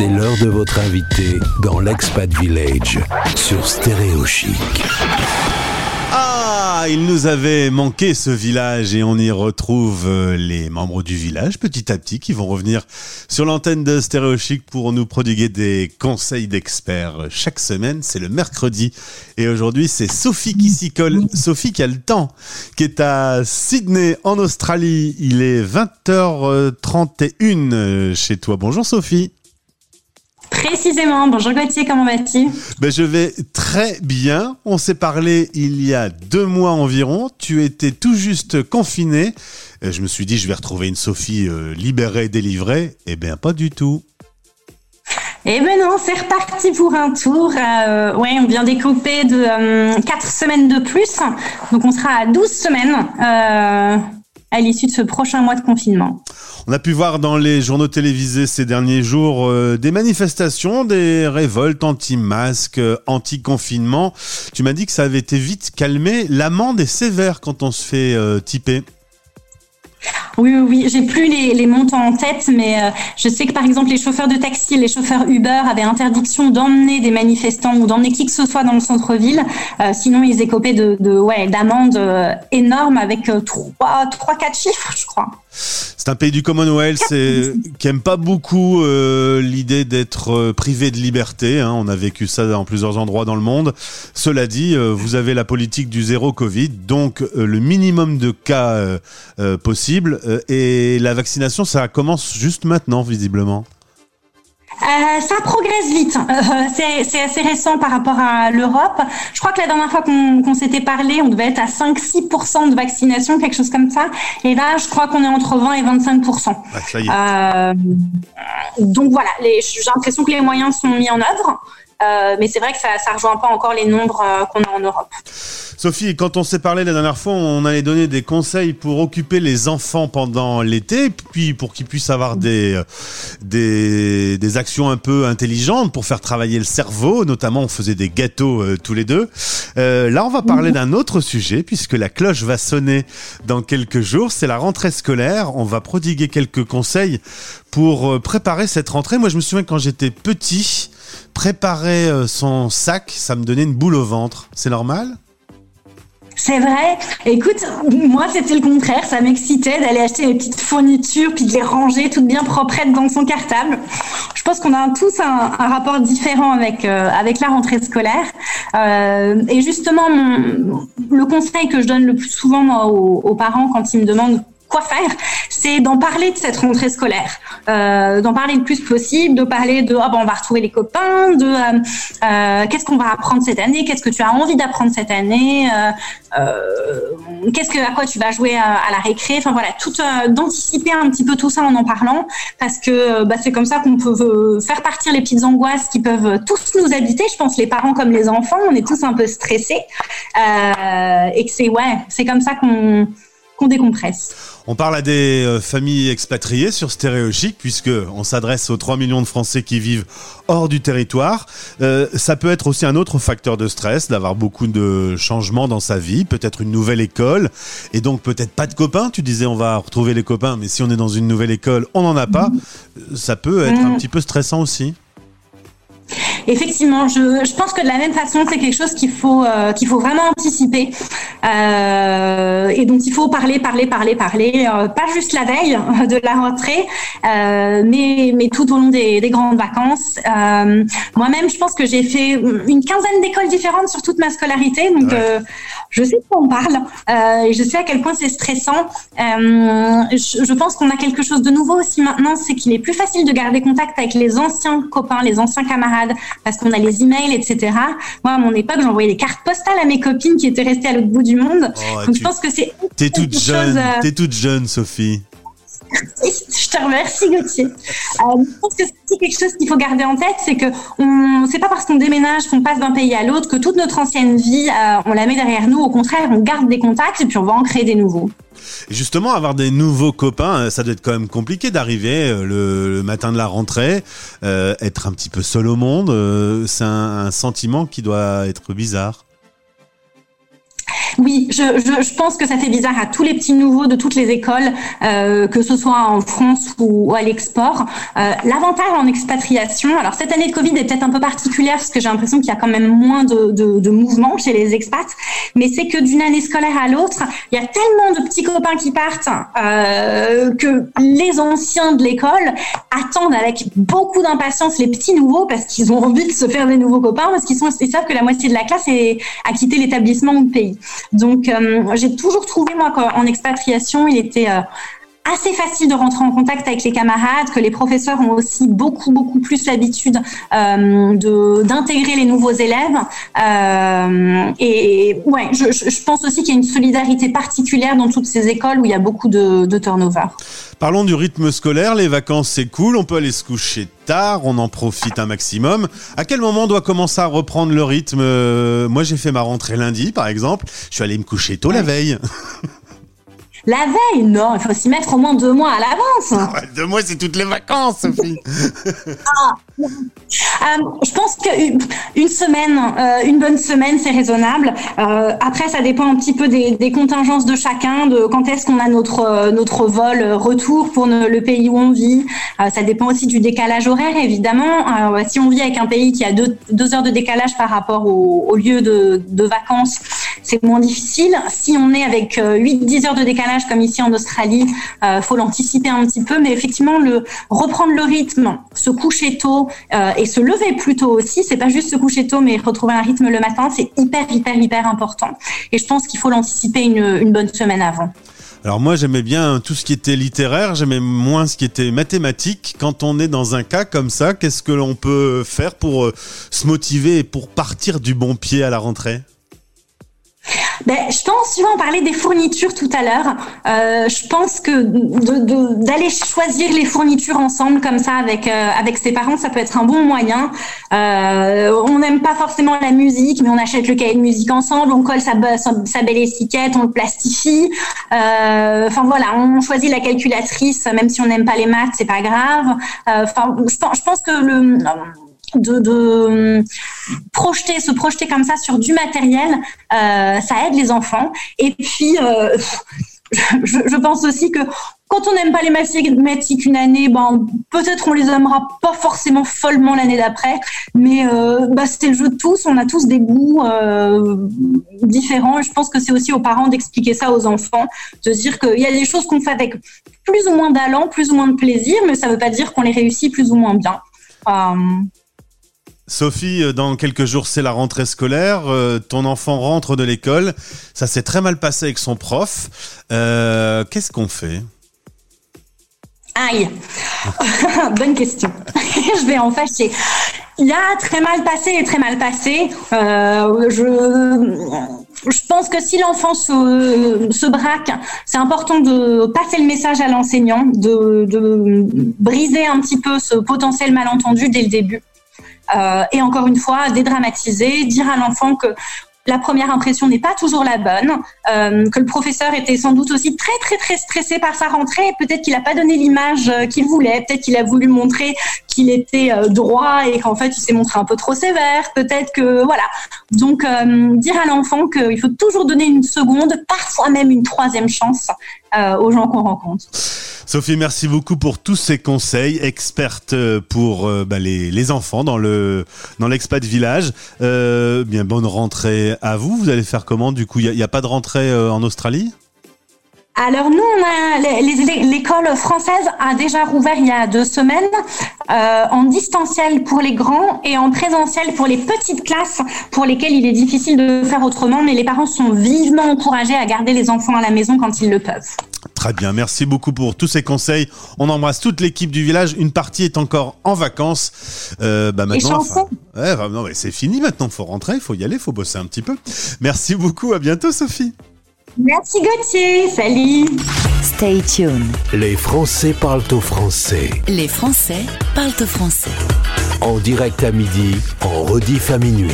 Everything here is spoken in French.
C'est l'heure de votre invité dans l'Expat Village sur Stéréo Chic. Ah, il nous avait manqué ce village et on y retrouve euh, les membres du village petit à petit qui vont revenir sur l'antenne de Stéréo Chic pour nous prodiguer des conseils d'experts chaque semaine. C'est le mercredi et aujourd'hui c'est Sophie qui s'y colle. Sophie qui a le temps, qui est à Sydney en Australie. Il est 20h31 chez toi. Bonjour Sophie. Précisément. Bonjour Gauthier, comment vas-tu? Ben, Je vais très bien. On s'est parlé il y a deux mois environ. Tu étais tout juste confiné. Je me suis dit, je vais retrouver une Sophie euh, libérée, délivrée. Eh bien, pas du tout. Eh ben non, c'est reparti pour un tour. Euh, ouais, on vient découper de euh, quatre semaines de plus. Donc on sera à 12 semaines à l'issue de ce prochain mois de confinement. On a pu voir dans les journaux télévisés ces derniers jours euh, des manifestations, des révoltes anti-masques, euh, anti-confinement. Tu m'as dit que ça avait été vite calmé. L'amende est sévère quand on se fait euh, typer. Oui, oui, oui. j'ai plus les, montants en tête, mais je sais que par exemple les chauffeurs de taxi, les chauffeurs Uber avaient interdiction d'emmener des manifestants ou d'emmener qui que ce soit dans le centre-ville, sinon ils écopaient de, ouais d'amendes énormes avec trois, trois, quatre chiffres, je crois. Un pays du Commonwealth qui aime pas beaucoup euh, l'idée d'être euh, privé de liberté. Hein. On a vécu ça dans plusieurs endroits dans le monde. Cela dit, euh, vous avez la politique du zéro Covid, donc le minimum de cas possible. et la vaccination, ça commence juste maintenant, visiblement. Euh, ça progresse vite. Euh, c'est assez récent par rapport à l'Europe. Je crois que la dernière fois qu'on s'était parlé, on devait être à 5-6% de vaccination, quelque chose comme ça. Et là, je crois qu'on est entre 20 et 25%. Euh, donc voilà, j'ai l'impression que les moyens sont mis en œuvre. Euh, mais c'est vrai que ça ne rejoint pas encore les nombres euh, qu'on a en Europe. Sophie, quand on s'est parlé la dernière fois, on allait donner des conseils pour occuper les enfants pendant l'été, puis pour qu'ils puissent avoir des, euh, des, des, actions un peu intelligentes pour faire travailler le cerveau. Notamment, on faisait des gâteaux tous les deux. Euh, là, on va parler d'un autre sujet, puisque la cloche va sonner dans quelques jours. C'est la rentrée scolaire. On va prodiguer quelques conseils pour préparer cette rentrée. Moi, je me souviens quand j'étais petit, préparer euh, son sac, ça me donnait une boule au ventre. C'est normal? C'est vrai. Écoute, moi, c'était le contraire. Ça m'excitait d'aller acheter mes petites fournitures puis de les ranger toutes bien proprettes dans son cartable. Je pense qu'on a tous un, rapport différent avec euh, avec la rentrée scolaire. Euh, et justement, le conseil que je donne le plus souvent aux parents quand ils me demandent quoi faire, c'est d'en parler de cette rentrée scolaire, euh, d'en parler le plus possible, de parler de ah ben on va retrouver les copains, de euh, euh, qu'est-ce qu'on va apprendre cette année, qu'est-ce que tu as envie d'apprendre cette année, qu'est-ce que à quoi tu vas jouer à, la récré, enfin voilà, tout d'anticiper un petit peu tout ça en en parlant, parce que bah, c'est comme ça qu'on peut faire partir les petites angoisses qui peuvent tous nous habiter. Je pense les parents comme les enfants, on est tous un peu stressés et que c'est ouais, c'est comme ça qu'on qu'on décompresse. On parle à des euh, familles expatriées sur Stéréochic, puisque on s'adresse aux 3 millions de Français qui vivent hors du territoire. Euh, ça peut être aussi un autre facteur de stress, d'avoir beaucoup de changements dans sa vie, peut-être une nouvelle école, et donc peut-être pas de copains. Tu disais on va retrouver les copains, mais si on est dans une nouvelle école, on n'en a pas. Mm. Ça peut être un mm. petit peu stressant aussi. Effectivement, je, je, pense que de la même façon, c'est quelque chose qu'il faut euh, qu'il faut vraiment anticiper. Euh, et dont il faut parler, parler, parler, parler, euh, pas juste la veille de la rentrée, euh, mais mais tout au long des, des grandes vacances. Euh, moi-même, je pense que j'ai fait une quinzaine d'écoles différentes sur toute ma scolarité, donc je sais de quoi on parle et je sais à quel point c'est stressant. Je, je, pense qu'on a quelque chose de nouveau aussi maintenant, c'est qu'il est plus facile de garder contact avec les anciens copains, les anciens camarades parce qu'on a les emails, etc. Moi, à mon époque, j'envoyais des cartes postales à mes copines qui étaient restées à l'autre bout du monde. Oh, Donc, je pense que c'est. T'es toute jeune, euh, t'es toute jeune, Sophie. Je te remercie Gauthier. Euh, je pense que c'est quelque chose qu'il faut garder en tête, c'est que on, c'est pas parce qu'on déménage, qu'on passe d'un pays à l'autre, que toute notre ancienne vie, euh, on la met derrière nous. Au contraire, on garde des contacts et puis on va en créer des nouveaux. Et justement, avoir des nouveaux copains, euh, ça doit être quand même compliqué d'arriver le, matin de la rentrée, être un petit peu seul au monde. c'est un, un sentiment qui doit être bizarre. Oui, je, pense que ça fait bizarre à tous les petits nouveaux de toutes les écoles, euh, que ce soit en France ou, à l'export. Euh, L'avantage en expatriation, alors cette année de Covid est peut-être un peu particulière parce que j'ai l'impression qu'il y a quand même moins de, de, de mouvements chez les expats, mais c'est que d'une année scolaire à l'autre, il y a tellement de petits copains qui partent euh, que les anciens de l'école attendent avec beaucoup d'impatience les petits nouveaux parce qu'ils ont envie de se faire des nouveaux copains, parce qu'ils sont ils savent que la moitié de la classe est, a quitté l'établissement ou le pays. Donc, euh, j'ai toujours trouvé, moi, qu'en expatriation, il était euh, assez facile de rentrer en contact avec les camarades, que les professeurs ont aussi beaucoup beaucoup plus l'habitude euh, de d'intégrer les nouveaux élèves. Euh, et ouais, je, je pense aussi qu'il y a une solidarité particulière dans toutes ces écoles où il y a beaucoup de, de turnover. Parlons du rythme scolaire. Les vacances, c'est cool. On peut aller se coucher tard. On en profite un maximum. À quel moment on doit commencer à reprendre le rythme? Euh, Moi, j'ai fait ma rentrée lundi, par exemple. Je suis allé me coucher tôt la veille. La veille, non, il faut s'y mettre au moins deux mois à l'avance. Ouais, deux mois, c'est toutes les vacances, Sophie. ah. euh, je pense qu'une une semaine, euh, une bonne semaine, c'est raisonnable. Euh, après, ça dépend un petit peu des, des contingences de chacun, de quand est-ce qu'on a notre notre vol retour pour ne, le pays où on vit. Ça dépend aussi du décalage horaire, évidemment. si on vit avec un pays qui a deux, deux heures de décalage par rapport au, au lieu de, de vacances, c'est moins difficile. Si on est avec 8-10 heures de décalage, comme ici en Australie, euh, faut l'anticiper un petit peu, mais effectivement le reprendre le rythme, se coucher tôt euh, et se lever plus tôt aussi, c'est pas juste se coucher tôt, mais retrouver un rythme le matin, c'est hyper hyper hyper important. Et je pense qu'il faut l'anticiper une, une bonne semaine avant. Alors moi j'aimais bien tout ce qui était littéraire, j'aimais moins ce qui était mathématique. Quand on est dans un cas comme ça, qu'est-ce que l'on peut faire pour euh, se motiver et pour partir du bon pied à la rentrée? Ben, je pense, tu vois, on parlait des fournitures tout à l'heure. Euh, je pense que d'aller choisir les fournitures ensemble comme ça avec euh, avec ses parents, ça peut être un bon moyen. Euh, on n'aime pas forcément la musique, mais on achète le cahier de musique ensemble, on colle sa, sa, belle étiquette, on le plastifie. Euh, enfin voilà, on choisit la calculatrice, même si on n'aime pas les maths, c'est pas grave. Euh, enfin, je pense, je pense que le de, de, projeter, se projeter comme ça sur du matériel, euh, ça aide les enfants. Et puis, euh, je, pense aussi que quand on n'aime pas les mathématiques une année, ben, peut-être on les aimera pas forcément follement l'année d'après, mais euh, bah, c'était le jeu de tous, on a tous des goûts euh, différents. Je pense que c'est aussi aux parents d'expliquer ça aux enfants, de dire qu'il y a des choses qu'on fait avec plus ou moins d'allant, plus ou moins de plaisir, mais ça ne veut pas dire qu'on les réussit plus ou moins bien. Sophie, euh, dans quelques jours, c'est la rentrée scolaire. Euh, ton enfant rentre de l'école. Ça s'est très mal passé avec son prof. Euh, Qu'est-ce qu'on fait? Aïe Bonne question. je vais en fâcher. Il a très mal passé et très mal passé. Je, pense que si l'enfant se, se braque, c'est important de passer le message à l'enseignant, de briser un petit peu ce potentiel malentendu dès le début. Euh, et encore une fois, dédramatiser, dire à l'enfant que la première impression n'est pas toujours la bonne, euh, que le professeur était sans doute aussi très très très stressé par sa rentrée, peut-être qu'il n'a pas donné l'image euh, qu'il voulait, peut-être qu'il a voulu montrer qu'il était euh, droit et qu'en fait il s'est montré un peu trop sévère, peut-être que voilà. Donc euh, dire à l'enfant qu'il faut toujours donner une seconde, parfois même une troisième chance euh, aux gens qu'on rencontre. Sophie, merci beaucoup pour tous ces conseils, experte pour euh, bah, les, enfants dans le dans l'expat village. Euh, bien bonne rentrée à vous. Vous allez faire comment du coup? Il n'y a, pas de rentrée euh, en Australie? Alors nous, l'école française a déjà rouvert il y a deux semaines euh, en distanciel pour les grands et en présentiel pour les petites classes pour lesquelles il est difficile de faire autrement, mais les parents sont vivement encouragés à garder les enfants à la maison quand ils le peuvent. Très bien, merci beaucoup pour tous ces conseils. On embrasse toute l'équipe du village. Une partie est encore en vacances. Euh, bah maintenant, enfin, ouais, non, mais c'est fini maintenant. Faut rentrer, il faut y aller, il faut bosser un petit peu. Merci beaucoup. À bientôt, Sophie. Merci Gauthier, salut. Stay tuned. Les Français parlent au français. Les Français parlent au français. En direct à midi, en rediff à minuit.